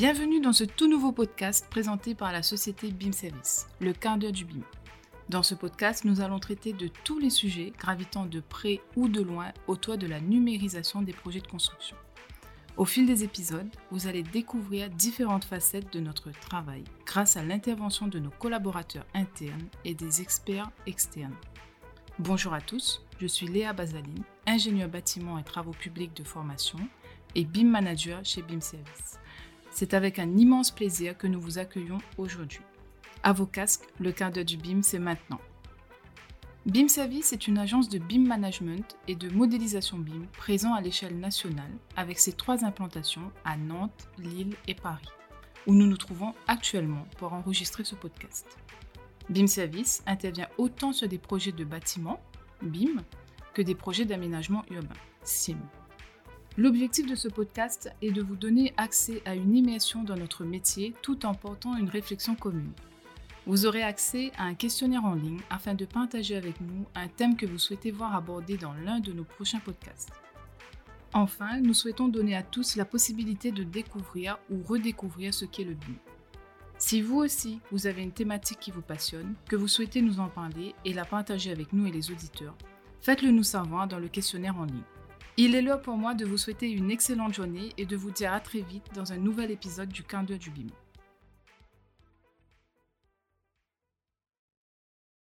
Bienvenue dans ce tout nouveau podcast présenté par la société BIM Service, le quart d'heure du BIM. Dans ce podcast, nous allons traiter de tous les sujets gravitant de près ou de loin autour de la numérisation des projets de construction. Au fil des épisodes, vous allez découvrir différentes facettes de notre travail grâce à l'intervention de nos collaborateurs internes et des experts externes. Bonjour à tous, je suis Léa Bazaline, ingénieur bâtiment et travaux publics de formation et BIM manager chez BIM Service. C'est avec un immense plaisir que nous vous accueillons aujourd'hui. À vos casques, le quart d'heure du BIM, c'est maintenant. BIM Service est une agence de BIM Management et de modélisation BIM présent à l'échelle nationale avec ses trois implantations à Nantes, Lille et Paris, où nous nous trouvons actuellement pour enregistrer ce podcast. BIM Service intervient autant sur des projets de bâtiments, BIM, que des projets d'aménagement urbain, SIM. L'objectif de ce podcast est de vous donner accès à une immersion dans notre métier tout en portant une réflexion commune. Vous aurez accès à un questionnaire en ligne afin de partager avec nous un thème que vous souhaitez voir abordé dans l'un de nos prochains podcasts. Enfin, nous souhaitons donner à tous la possibilité de découvrir ou redécouvrir ce qu'est le BIM. Si vous aussi, vous avez une thématique qui vous passionne, que vous souhaitez nous en parler et la partager avec nous et les auditeurs, faites-le nous savoir dans le questionnaire en ligne. Il est l'heure pour moi de vous souhaiter une excellente journée et de vous dire à très vite dans un nouvel épisode du d'heure du BIM.